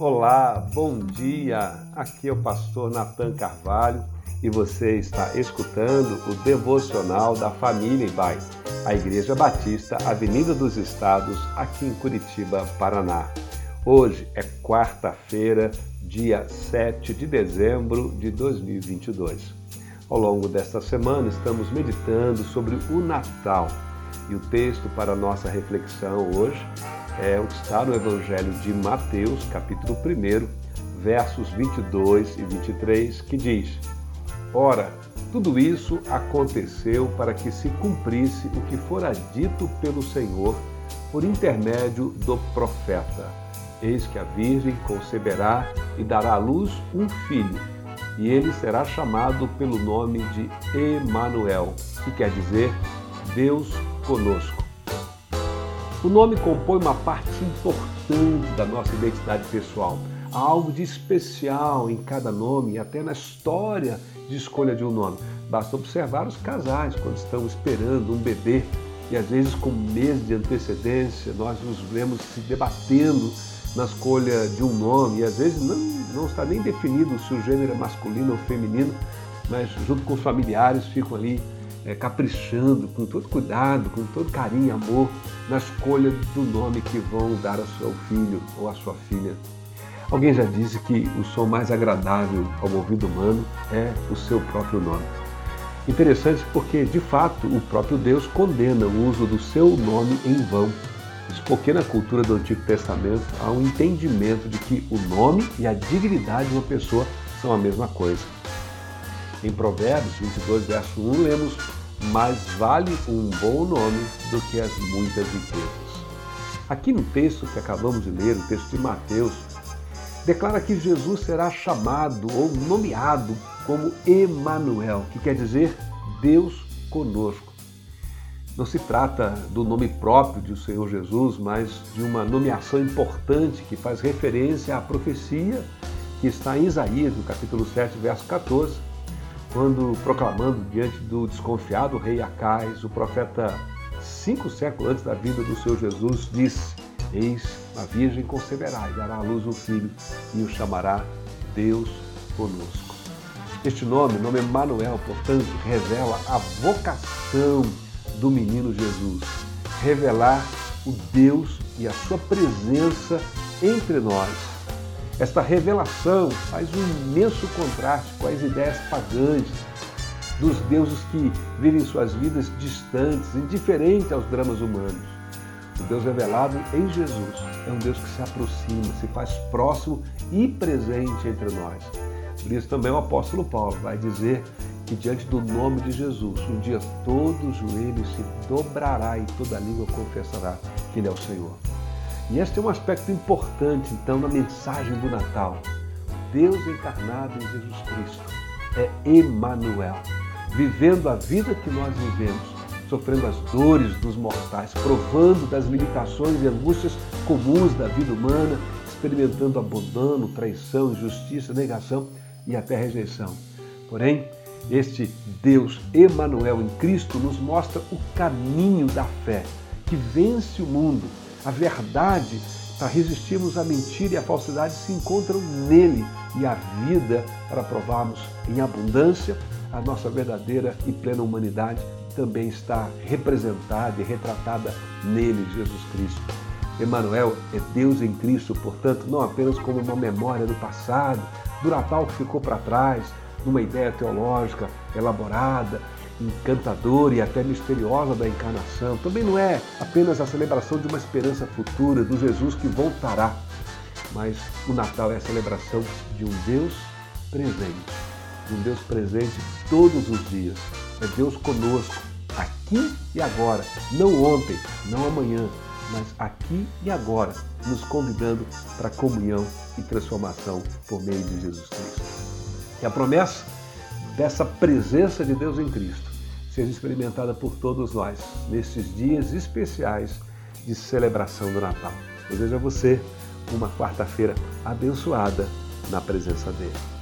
Olá, bom dia. Aqui é o pastor Natan Carvalho e você está escutando o devocional da família Ibai, a Igreja Batista Avenida dos Estados, aqui em Curitiba, Paraná. Hoje é quarta-feira, dia 7 de dezembro de 2022. Ao longo desta semana estamos meditando sobre o Natal e o texto para nossa reflexão hoje é está no Evangelho de Mateus, capítulo 1, versos 22 e 23, que diz: Ora, tudo isso aconteceu para que se cumprisse o que fora dito pelo Senhor por intermédio do profeta. Eis que a Virgem conceberá e dará à luz um filho, e ele será chamado pelo nome de Emanuel, que quer dizer Deus conosco. O nome compõe uma parte importante da nossa identidade pessoal. Há algo de especial em cada nome e até na história de escolha de um nome. Basta observar os casais quando estão esperando um bebê e às vezes com meses de antecedência nós nos vemos se debatendo na escolha de um nome e às vezes não, não está nem definido se o gênero é masculino ou feminino, mas junto com os familiares ficam ali é, caprichando com todo cuidado, com todo carinho e amor na escolha do nome que vão dar ao seu filho ou à sua filha. Alguém já disse que o som mais agradável ao ouvido humano é o seu próprio nome. Interessante porque, de fato, o próprio Deus condena o uso do seu nome em vão. Isso porque na cultura do Antigo Testamento há um entendimento de que o nome e a dignidade de uma pessoa são a mesma coisa. Em Provérbios 22, verso 1, lemos: Mais vale um bom nome do que as muitas riquezas. Aqui no texto que acabamos de ler, o texto de Mateus, declara que Jesus será chamado ou nomeado como Emanuel, que quer dizer Deus conosco. Não se trata do nome próprio do Senhor Jesus, mas de uma nomeação importante que faz referência à profecia que está em Isaías, no capítulo 7, verso 14, quando proclamando diante do desconfiado rei Acais, o profeta, cinco séculos antes da vida do Senhor Jesus, disse: Eis, a Virgem conceberá e dará à luz um filho, e o chamará Deus conosco. Este nome, nome Emanuel, portanto, revela a vocação do menino Jesus, revelar o Deus e a sua presença entre nós esta revelação faz um imenso contraste com as ideias pagãs dos deuses que vivem suas vidas distantes, indiferentes aos dramas humanos. O Deus revelado em Jesus é um Deus que se aproxima, se faz próximo e presente entre nós. Por isso também o apóstolo Paulo vai dizer que diante do nome de Jesus, um dia todo joelho se dobrará e toda língua confessará que Ele é o Senhor. E este é um aspecto importante, então, na mensagem do Natal. Deus encarnado em Jesus Cristo é Emmanuel, vivendo a vida que nós vivemos, sofrendo as dores dos mortais, provando das limitações e angústias comuns da vida humana, experimentando abandono, traição, injustiça, negação e até rejeição. Porém, este Deus Emmanuel em Cristo nos mostra o caminho da fé que vence o mundo a verdade, para resistirmos à mentira e à falsidade, se encontram nele e a vida para provarmos em abundância a nossa verdadeira e plena humanidade também está representada e retratada nele, Jesus Cristo. Emmanuel é Deus em Cristo, portanto, não apenas como uma memória do passado, do Natal que ficou para trás, numa ideia teológica elaborada, encantadora e até misteriosa da encarnação. Também não é apenas a celebração de uma esperança futura, do Jesus que voltará, mas o Natal é a celebração de um Deus presente, de um Deus presente todos os dias. É Deus conosco, aqui e agora, não ontem, não amanhã, mas aqui e agora, nos convidando para comunhão e transformação por meio de Jesus Cristo. E a promessa dessa presença de Deus em Cristo seja experimentada por todos nós nesses dias especiais de celebração do Natal. Desejo a você uma quarta-feira abençoada na presença dele.